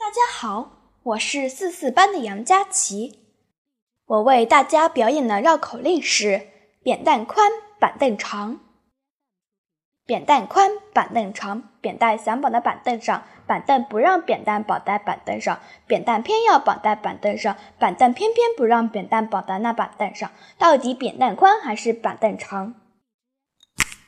大家好我是四四班的杨佳琪。我为大家表演的绕口令是扁担宽板凳长。扁担宽板凳长扁担想绑在板凳上板凳不让扁担绑在板凳上。扁担偏要绑在板凳上板凳偏偏不让扁担绑在那板凳上。到底扁担宽还是板凳长？